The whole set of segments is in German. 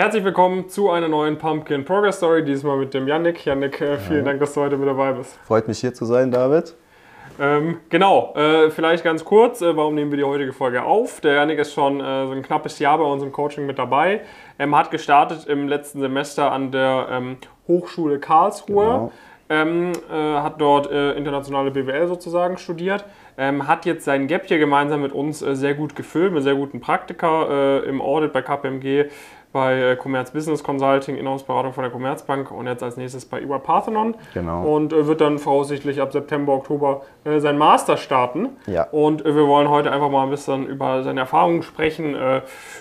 Herzlich willkommen zu einer neuen Pumpkin Progress Story, diesmal mit dem Yannick. Yannick, äh, vielen Dank, dass du heute mit dabei bist. Freut mich hier zu sein, David. Ähm, genau, äh, vielleicht ganz kurz, äh, warum nehmen wir die heutige Folge auf? Der Yannick ist schon äh, so ein knappes Jahr bei uns im Coaching mit dabei. Ähm, hat gestartet im letzten Semester an der ähm, Hochschule Karlsruhe. Genau. Ähm, äh, hat dort äh, internationale BWL sozusagen studiert, ähm, hat jetzt sein Gap hier gemeinsam mit uns sehr gut gefüllt, mit sehr guten Praktika im Audit bei KPMG, bei äh, Commerz Business Consulting, Inhouse-Beratung von der Commerzbank und jetzt als nächstes bei EY Parthenon. Genau. Und äh, wird dann voraussichtlich ab September, Oktober äh, sein Master starten. Ja. Und wir wollen heute einfach mal ein bisschen über seine Erfahrungen sprechen,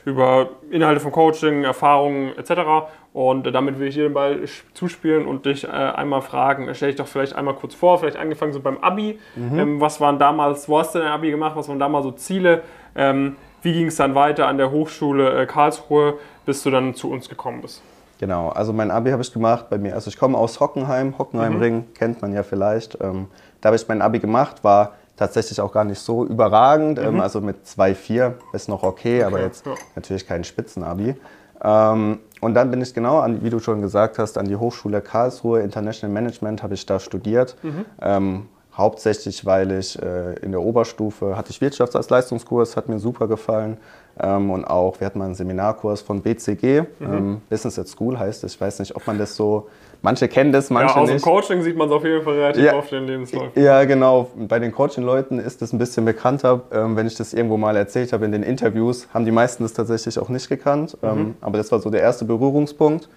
über Inhalte von Coaching, Erfahrungen etc. Und damit will ich dir den Ball zuspielen und dich äh, einmal fragen. Stell dich doch vielleicht einmal kurz vor, vielleicht angefangen so beim Abi. Ähm, was waren damals, wo hast du dein Abi gemacht? Was waren damals so Ziele? Ähm, wie ging es dann weiter an der Hochschule äh, Karlsruhe, bis du dann zu uns gekommen bist? Genau, also mein Abi habe ich gemacht bei mir. Also ich komme aus Hockenheim, Hockenheimring, kennt man ja vielleicht. Ähm, da habe ich mein Abi gemacht, war tatsächlich auch gar nicht so überragend. Ähm, also mit 2,4 ist noch okay, aber jetzt ja. natürlich kein Spitzenabi. Ähm, und dann bin ich genau, an, wie du schon gesagt hast, an die Hochschule Karlsruhe, International Management, habe ich da studiert. Ähm, hauptsächlich, weil ich äh, in der Oberstufe hatte ich Wirtschafts als Leistungskurs, hat mir super gefallen. Ähm, und auch, wir hatten mal einen Seminarkurs von BCG, ähm, Business at School heißt es. Ich weiß nicht, ob man das so, manche kennen das, manche ja, aus dem nicht. Coaching sieht man es auf jeden Fall relativ Ja. oft in den Lebensläufen. Ja, genau. Bei den Coaching-Leuten ist das ein bisschen bekannter. Ähm, wenn ich das irgendwo mal erzählt habe in den Interviews, haben die meisten das tatsächlich auch nicht gekannt. Ähm, aber das war so der erste Berührungspunkt.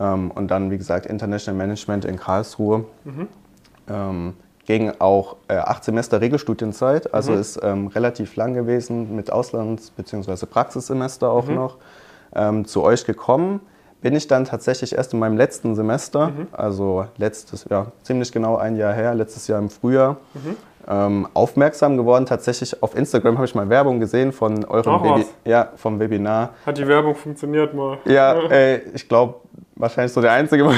Ähm, und dann, wie gesagt, International Management in Karlsruhe. Ähm, gegen auch äh, acht Semester Regelstudienzeit, also ist ähm, relativ lang gewesen mit Auslands- bzw. Praxissemester auch noch. Ähm, zu euch gekommen bin ich dann tatsächlich erst in meinem letzten Semester, also letztes Jahr, ziemlich genau ein Jahr her, letztes Jahr im Frühjahr, ähm, aufmerksam geworden. Tatsächlich auf Instagram habe ich mal Werbung gesehen von eurem was. ja, vom Webinar. Hat die Werbung funktioniert mal? Ja, äh, ich glaube, wahrscheinlich so der einzige.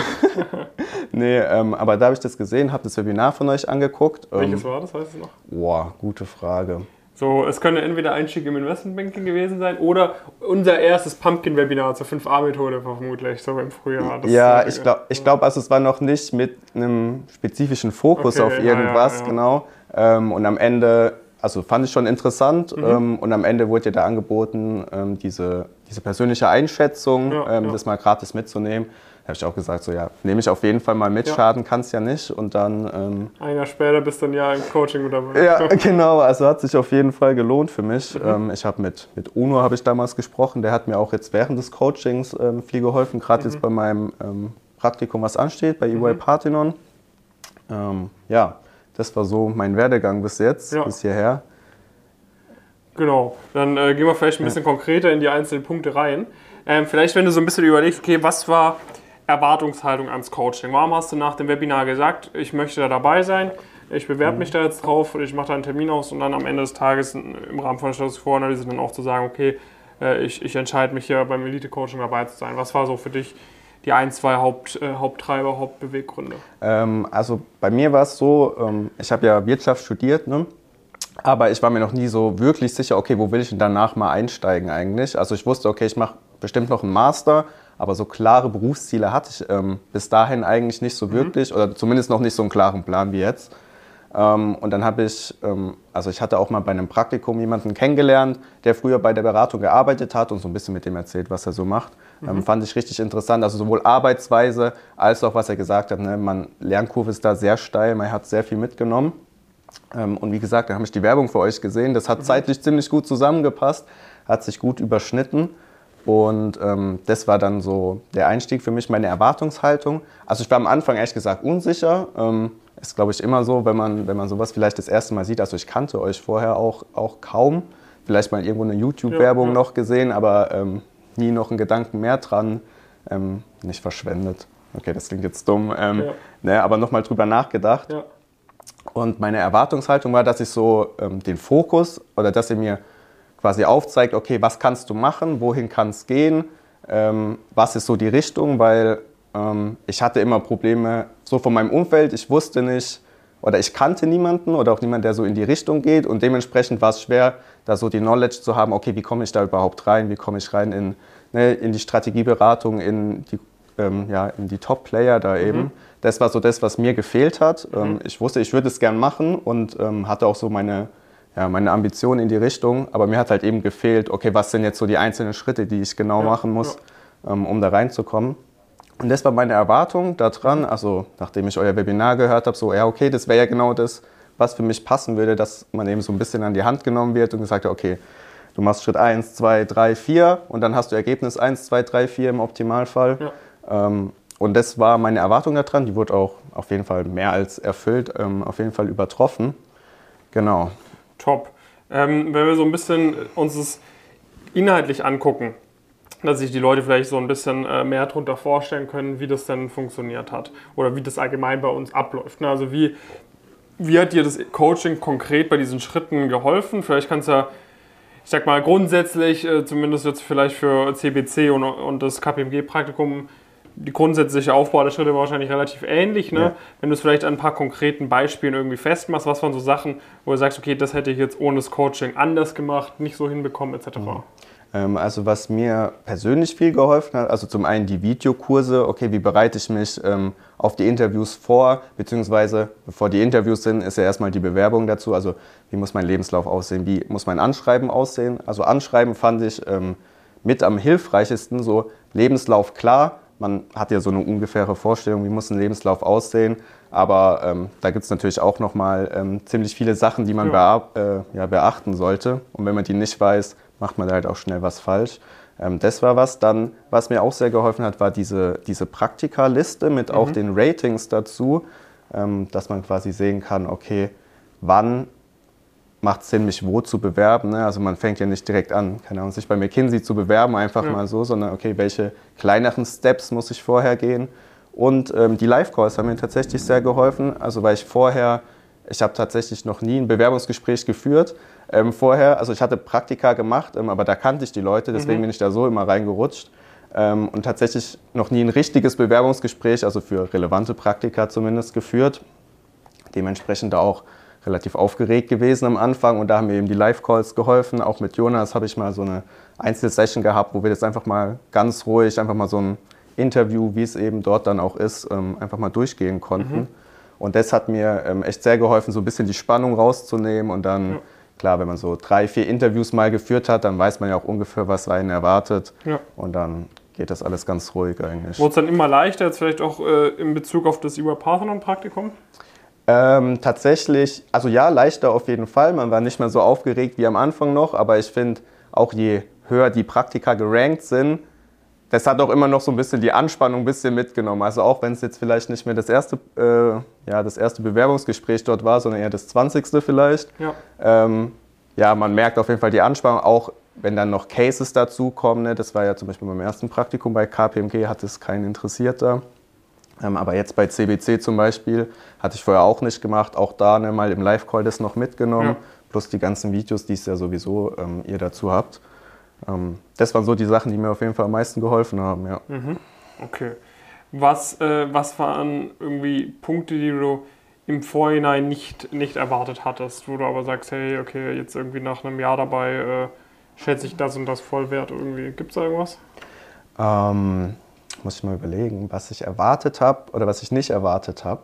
nee, ähm, aber da habe ich das gesehen, habe das Webinar von euch angeguckt. Ähm, Welches war das, weißt du noch? Boah, gute Frage. So, es könnte entweder Einstieg im Investmentbanking gewesen sein oder unser erstes Pumpkin-Webinar zur 5a-Methode vermutlich, so im Frühjahr. Das ja, ich glaube, ich glaub, also es war noch nicht mit einem spezifischen Fokus Okay, auf ja, ja, irgendwas, ja. genau. Ähm, und am Ende, also fand ich schon interessant. Mhm. Ähm, und am Ende wurde dir da angeboten, ähm, diese, diese persönliche Einschätzung, ähm, das mal gratis mitzunehmen. Habe ich auch gesagt, so ja, nehme ich auf jeden Fall mal mit, Ja. schaden kann es ja nicht. Und dann ähm, Ein Jahr später bist du ein Jahr im Coaching mit dabei. Ja, genau. Also hat sich auf jeden Fall gelohnt für mich. Mhm. Ähm, ich habe mit, mit Uno habe ich damals gesprochen. Der hat mir auch jetzt während des Coachings ähm, viel geholfen, gerade Mhm. jetzt bei meinem ähm, Praktikum, was ansteht, bei EY Parthenon. Ähm, ja, das war so mein Werdegang bis jetzt, Ja. bis hierher. Genau, dann äh, gehen wir vielleicht ein bisschen konkreter in die einzelnen Punkte rein. Ähm, vielleicht, wenn du so ein bisschen überlegst, okay, was war Erwartungshaltung ans Coaching? Warum hast du nach dem Webinar gesagt, ich möchte da dabei sein, ich bewerbe mich da jetzt drauf, ich mache da einen Termin aus und dann am Ende des Tages im Rahmen von der Quo-Analyse dann auch zu sagen, okay, äh, ich, ich entscheide mich hier beim Elite-Coaching dabei zu sein. Was war so für dich die ein, zwei Haupt, äh, Haupttreiber, Hauptbeweggründe? Ähm, also bei mir war es so, ähm, ich habe ja Wirtschaft studiert, ne? aber ich war mir noch nie so wirklich sicher, okay, wo will ich denn danach mal einsteigen eigentlich? Also ich wusste, okay, ich mache bestimmt noch einen Master, aber so klare Berufsziele hatte ich ähm, bis dahin eigentlich nicht so wirklich oder zumindest noch nicht so einen klaren Plan wie jetzt. Ähm, und dann habe ich, ähm, also ich hatte auch mal bei einem Praktikum jemanden kennengelernt, der früher bei der Beratung gearbeitet hat und so ein bisschen mit dem erzählt, was er so macht. Ähm, fand ich richtig interessant, also sowohl Arbeitsweise als auch, was er gesagt hat. Ne? Man, Lernkurve ist da sehr steil, man hat sehr viel mitgenommen. Ähm, und wie gesagt, da habe ich die Werbung für euch gesehen. Das hat zeitlich ziemlich gut zusammengepasst, hat sich gut überschnitten. Und ähm, das war dann so der Einstieg für mich, meine Erwartungshaltung. Also ich war am Anfang ehrlich gesagt unsicher. Ähm, ist, glaube ich, immer so, wenn man, wenn man sowas vielleicht das erste Mal sieht. Also ich kannte euch vorher auch, auch kaum. Vielleicht mal irgendwo eine YouTube-Werbung Ja, ja. noch gesehen, aber ähm, nie noch einen Gedanken mehr dran. Ähm, nicht verschwendet. Okay, das klingt jetzt dumm. Ähm, Ja. ne, aber nochmal drüber nachgedacht. Und meine Erwartungshaltung war, dass ich so ähm, den Fokus oder dass ihr mir quasi aufzeigt, okay, was kannst du machen, wohin kann es gehen, ähm, was ist so die Richtung, weil ähm, ich hatte immer Probleme so von meinem Umfeld, ich wusste nicht oder ich kannte niemanden oder auch niemanden, der so in die Richtung geht und dementsprechend war es schwer, da so die Knowledge zu haben, okay, wie komme ich da überhaupt rein, wie komme ich rein in ne, in die Strategieberatung, in die, ähm, ja, in die Top-Player da eben. Mhm. Das war so das, was mir gefehlt hat. Mhm. Ähm, ich wusste, ich würde es gern machen und ähm, hatte auch so meine, ja, meine Ambitionen in die Richtung. Aber mir hat halt eben gefehlt, okay, was sind jetzt so die einzelnen Schritte, die ich genau ja, machen muss, ja. ähm, um da reinzukommen. Und das war meine Erwartung daran, also nachdem ich euer Webinar gehört habe, so, ja, okay, das wäre ja genau das, was für mich passen würde, dass man eben so ein bisschen an die Hand genommen wird und gesagt hat, okay, du machst Schritt 1, 2, 3, 4 und dann hast du Ergebnis 1, 2, 3, 4 im Optimalfall. Ja. Ähm, und das war meine Erwartung daran, die wurde auch auf jeden Fall mehr als erfüllt, ähm, auf jeden Fall übertroffen. Genau. Top. Ähm, wenn wir so ein bisschen uns das inhaltlich angucken, dass sich die Leute vielleicht so ein bisschen äh, mehr darunter vorstellen können, wie das denn funktioniert hat oder wie das allgemein bei uns abläuft. Ne? Also wie, wie hat dir das Coaching konkret bei diesen Schritten geholfen? Vielleicht kannst du ja, ich sag mal, grundsätzlich, äh, zumindest jetzt vielleicht für CBC und, und das KPMG-Praktikum, die grundsätzliche Aufbau der Schritte war wahrscheinlich relativ ähnlich. Ne? Ja. Wenn du es vielleicht an ein paar konkreten Beispielen irgendwie festmachst, was waren so Sachen, wo du sagst, okay, das hätte ich jetzt ohne das Coaching anders gemacht, nicht so hinbekommen, etc. Mhm. Ähm, also was mir persönlich viel geholfen hat, also zum einen die Videokurse, okay, wie bereite ich mich ähm, auf die Interviews vor, beziehungsweise bevor die Interviews sind, ist ja erstmal die Bewerbung dazu, also wie muss mein Lebenslauf aussehen, wie muss mein Anschreiben aussehen. Also Anschreiben fand ich ähm, mit am hilfreichsten, so Lebenslauf klar, man hat ja so eine ungefähre Vorstellung, wie muss ein Lebenslauf aussehen, aber ähm, da gibt es natürlich auch nochmal ähm, ziemlich viele Sachen, die man ja. Be äh, ja, beachten sollte und wenn man die nicht weiß, macht man da halt auch schnell was falsch. Ähm, das war was. Dann, was mir auch sehr geholfen hat, war diese, diese Praktikaliste mit mhm. auch den Ratings dazu, ähm, dass man quasi sehen kann, okay, wann macht es Sinn, mich wo zu bewerben. Ne? Also man fängt ja nicht direkt an, keine Ahnung, sich bei McKinsey zu bewerben, einfach ja. mal so, sondern okay, welche kleineren Steps muss ich vorher gehen. Und ähm, die Live-Calls haben mir tatsächlich sehr geholfen, also weil ich vorher, ich habe tatsächlich noch nie ein Bewerbungsgespräch geführt, ähm, vorher. Also ich hatte Praktika gemacht, ähm, aber da kannte ich die Leute, deswegen mhm. bin ich da so immer reingerutscht. Ähm, und tatsächlich noch nie ein richtiges Bewerbungsgespräch, also für relevante Praktika zumindest, geführt. Dementsprechend auch relativ aufgeregt gewesen am Anfang und da haben mir eben die Live-Calls geholfen. Auch mit Jonas habe ich mal so eine Einzelsession gehabt, wo wir jetzt einfach mal ganz ruhig, einfach mal so ein Interview, wie es eben dort dann auch ist, ähm, einfach mal durchgehen konnten. Mhm. Und das hat mir ähm, echt sehr geholfen, so ein bisschen die Spannung rauszunehmen und dann. Ja klar, wenn man so drei, vier Interviews mal geführt hat, dann weiß man ja auch ungefähr, was einen erwartet. Ja. Und dann geht das alles ganz ruhig eigentlich. Wurde es dann immer leichter, jetzt vielleicht auch äh, in Bezug auf das über Parthenon-Praktikum? Ähm, tatsächlich, also ja, leichter auf jeden Fall. Man war nicht mehr so aufgeregt wie am Anfang noch, aber ich finde, auch je höher die Praktika gerankt sind, das hat auch immer noch so ein bisschen die Anspannung ein bisschen mitgenommen. Also auch wenn es jetzt vielleicht nicht mehr das erste, äh, ja, das erste Bewerbungsgespräch dort war, sondern eher das 20. vielleicht. Ja. Ähm, ja, man merkt auf jeden Fall die Anspannung, auch wenn dann noch Cases dazukommen. Ne? Das war ja zum Beispiel beim ersten Praktikum bei KPMG, hat es keinen interessiert da. Ähm, aber jetzt bei CBC zum Beispiel, hatte ich vorher auch nicht gemacht, auch da ne, mal im Live-Call das noch mitgenommen, ja. plus die ganzen Videos, die es ja sowieso ähm, ihr dazu habt. Ähm, das waren so die Sachen, die mir auf jeden Fall am meisten geholfen haben. Ja. Mhm. Okay. Was, äh, was waren irgendwie Punkte, die du im Vorhinein nicht, nicht erwartet hattest, wo du aber sagst, hey, okay, jetzt irgendwie nach einem Jahr dabei äh, schätze ich das und das voll wert irgendwie. Gibt es da irgendwas? Ähm, muss ich mal überlegen, was ich erwartet habe oder was ich nicht erwartet habe.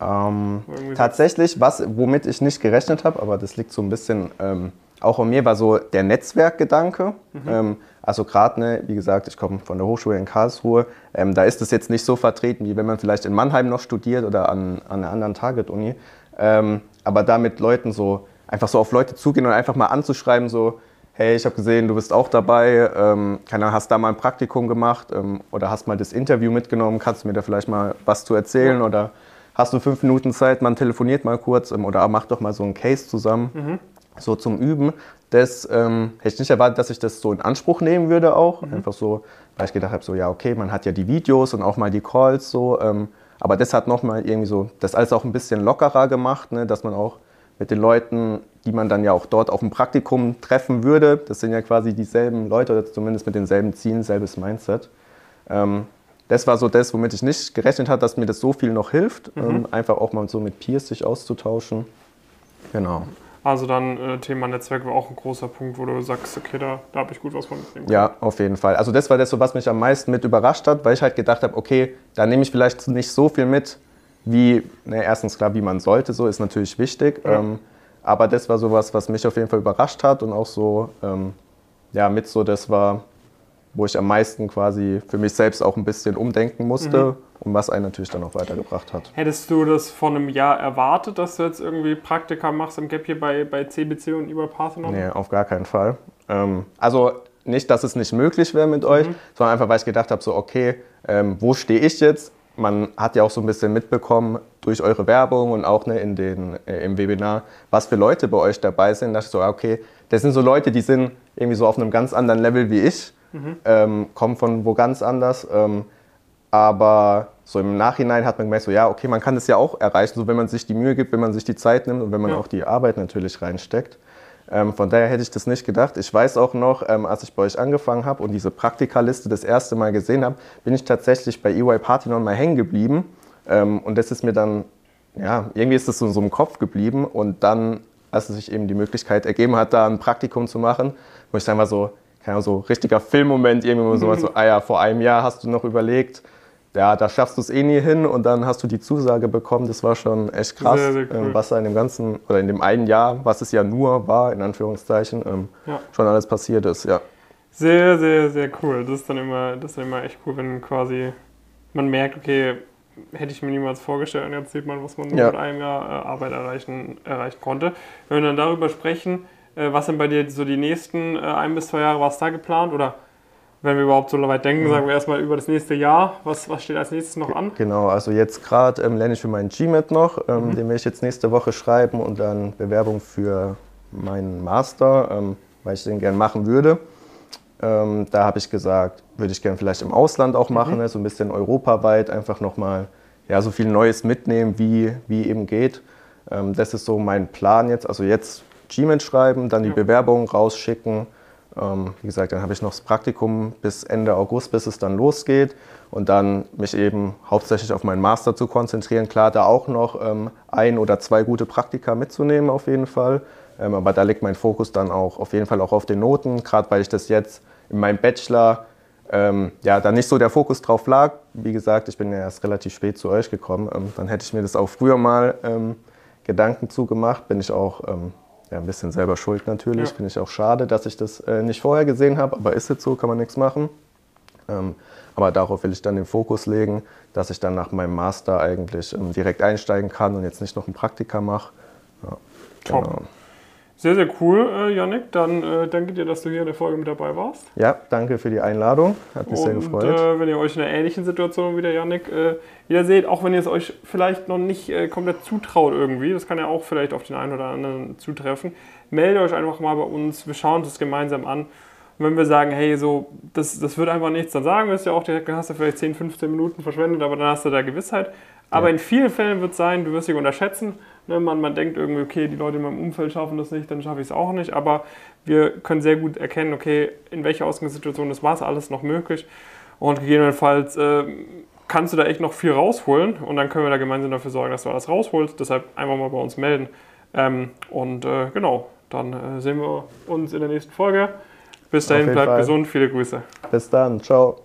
Ähm, tatsächlich, was, womit ich nicht gerechnet habe, aber das liegt so ein bisschen ähm, auch an mir war so der Netzwerkgedanke. Mhm. Ähm, also gerade, ne, wie gesagt, ich komme von der Hochschule in Karlsruhe. Ähm, da ist es jetzt nicht so vertreten, wie wenn man vielleicht in Mannheim noch studiert oder an, an einer anderen Target-Uni. Ähm, aber da mit Leuten so, einfach so auf Leute zugehen und einfach mal anzuschreiben, so, hey, ich habe gesehen, du bist auch dabei, ähm, keine Ahnung, hast da mal ein Praktikum gemacht ähm, oder hast mal das Interview mitgenommen, kannst du mir da vielleicht mal was zu erzählen oder hast du fünf Minuten Zeit, man telefoniert mal kurz ähm, oder macht doch mal so einen Case zusammen. Mhm so zum Üben. Das ähm, hätte ich nicht erwartet, dass ich das so in Anspruch nehmen würde auch. Mhm. Einfach so, weil ich gedacht habe, so ja, okay, man hat ja die Videos und auch mal die Calls so. Ähm, aber das hat nochmal irgendwie so, das alles auch ein bisschen lockerer gemacht, ne, dass man auch mit den Leuten, die man dann ja auch dort auf dem Praktikum treffen würde, das sind ja quasi dieselben Leute oder zumindest mit denselben Zielen, selbes Mindset. Ähm, das war so das, womit ich nicht gerechnet habe, dass mir das so viel noch hilft, mhm. ähm, einfach auch mal so mit Peers sich auszutauschen. Genau. Also dann äh, Thema Netzwerk war auch ein großer Punkt, wo du sagst, okay, da, da habe ich gut was von mitnehmen können. Ja, auf jeden Fall. Also das war das, so, was mich am meisten mit überrascht hat, weil ich halt gedacht habe, okay, da nehme ich vielleicht nicht so viel mit, wie, ne, erstens klar, wie man sollte, so ist natürlich wichtig. Ja. Ähm, aber das war sowas, was mich auf jeden Fall überrascht hat und auch so, ähm, ja, mit so, das war, wo ich am meisten quasi für mich selbst auch ein bisschen umdenken musste Mhm. und was einen natürlich dann auch weitergebracht hat. Hättest du das vor einem Jahr erwartet, dass du jetzt irgendwie Praktika machst im Gap hier bei, bei CBC und über Parthenon? Nee, auf gar keinen Fall. Ähm, also nicht, dass es nicht möglich wäre mit euch, sondern einfach, weil ich gedacht habe, so okay, ähm, wo stehe ich jetzt? Man hat ja auch so ein bisschen mitbekommen durch eure Werbung und auch ne, in den, äh, im Webinar, was für Leute bei euch dabei sind. Da dachte ich so, ah, okay, das sind so Leute, die sind irgendwie so auf einem ganz anderen Level wie ich, ähm, kommen von wo ganz anders. Ähm, aber so im Nachhinein hat man gemerkt, so ja, okay, man kann das ja auch erreichen, so wenn man sich die Mühe gibt, wenn man sich die Zeit nimmt und wenn man Ja. auch die Arbeit natürlich reinsteckt. Ähm, von daher hätte ich das nicht gedacht. Ich weiß auch noch, ähm, als ich bei euch angefangen habe und diese Praktikaliste das erste Mal gesehen habe, bin ich tatsächlich bei EY Parthenon mal hängen geblieben. Ähm, und das ist mir dann, ja, irgendwie ist das so, so im Kopf geblieben. Und dann, als es sich eben die Möglichkeit ergeben hat, da ein Praktikum zu machen, wo ich dann mal so, keine Ahnung, so richtiger Filmmoment, irgendwie so, so, ah ja, vor einem Jahr hast du noch überlegt, ja, da schaffst du es eh nie hin und dann hast du die Zusage bekommen. Das war schon echt krass, Sehr, sehr cool. ähm, was da in dem ganzen, oder in dem einen Jahr, was es ja nur war, in Anführungszeichen, ähm, Ja. schon alles passiert ist, ja. Sehr, sehr, sehr cool. Das ist dann immer, das ist dann immer echt cool, wenn quasi man merkt, okay, hätte ich mir niemals vorgestellt und jetzt sieht man, was man nur Ja. mit einem Jahr äh, Arbeit erreichen, erreichen konnte. Wenn wir dann darüber sprechen, äh, was sind bei dir so die nächsten äh, ein bis zwei Jahre, was da geplant? Oder wenn wir überhaupt so weit denken, Mhm. sagen wir erstmal über das nächste Jahr. Was, was steht als nächstes noch an? Genau, also jetzt gerade ähm, lerne ich für meinen GMAT noch, ähm, Mhm. den werde ich jetzt nächste Woche schreiben und dann Bewerbung für meinen Master, ähm, weil ich den gern machen würde. Ähm, da habe ich gesagt, würde ich gern vielleicht im Ausland auch machen, ne, so ein bisschen europaweit, einfach nochmal ja, so viel Neues mitnehmen, wie, wie eben geht. Ähm, das ist so mein Plan jetzt. Also jetzt GMAT schreiben, dann die Ja. Bewerbung rausschicken. Ähm, wie gesagt, dann habe ich noch das Praktikum bis Ende August, bis es dann losgeht. Und dann mich eben hauptsächlich auf meinen Master zu konzentrieren. Klar, da auch noch ähm, ein oder zwei gute Praktika mitzunehmen auf jeden Fall. Ähm, aber da liegt mein Fokus dann auch auf jeden Fall auch auf den Noten, gerade weil ich das jetzt in meinem Bachelor ähm, ja, da nicht so der Fokus drauf lag. Wie gesagt, ich bin ja erst relativ spät zu euch gekommen. Ähm, dann hätte ich mir das auch früher mal ähm, Gedanken zugemacht. Bin ich auch ähm, ja, ein bisschen selber schuld natürlich. Ja. Finde ich auch schade, dass ich das äh, nicht vorher gesehen habe. Aber ist jetzt so, kann man nichts machen. Ähm, aber darauf will ich dann den Fokus legen, dass ich dann nach meinem Master eigentlich ähm, direkt einsteigen kann und jetzt nicht noch ein Praktika mache. Ja, Top. genau. Sehr, sehr cool, äh, Yannick. Dann äh, danke dir, dass du hier in der Folge mit dabei warst. ja, danke für die Einladung. Hat mich sehr Und gefreut. äh, wenn ihr euch in einer ähnlichen Situation wie der Yannick äh, wieder seht, auch wenn ihr es euch vielleicht noch nicht äh, komplett zutraut irgendwie, das kann ja auch vielleicht auf den einen oder anderen zutreffen, meldet euch einfach mal bei uns, wir schauen uns das gemeinsam an. Und wenn wir sagen, hey, so, das, das wird einfach nichts, dann sagen wir es ja auch direkt, dann hast du vielleicht 10, 15 Minuten verschwendet, aber dann hast du da Gewissheit. Aber Ja. in vielen Fällen wird es sein, du wirst dich unterschätzen. Ne? Man, man denkt irgendwie, okay, die Leute in meinem Umfeld schaffen das nicht, dann schaffe ich es auch nicht. Aber wir können sehr gut erkennen, okay, in welcher Ausgangssituation ist was alles noch möglich. Und gegebenenfalls äh, kannst du da echt noch viel rausholen und dann können wir da gemeinsam dafür sorgen, dass du alles rausholst. Deshalb einfach mal bei uns melden. Ähm, und äh, genau, dann äh, sehen wir uns in der nächsten Folge. Bis dahin, bleibt Fall. gesund, viele Grüße. Bis dann, ciao.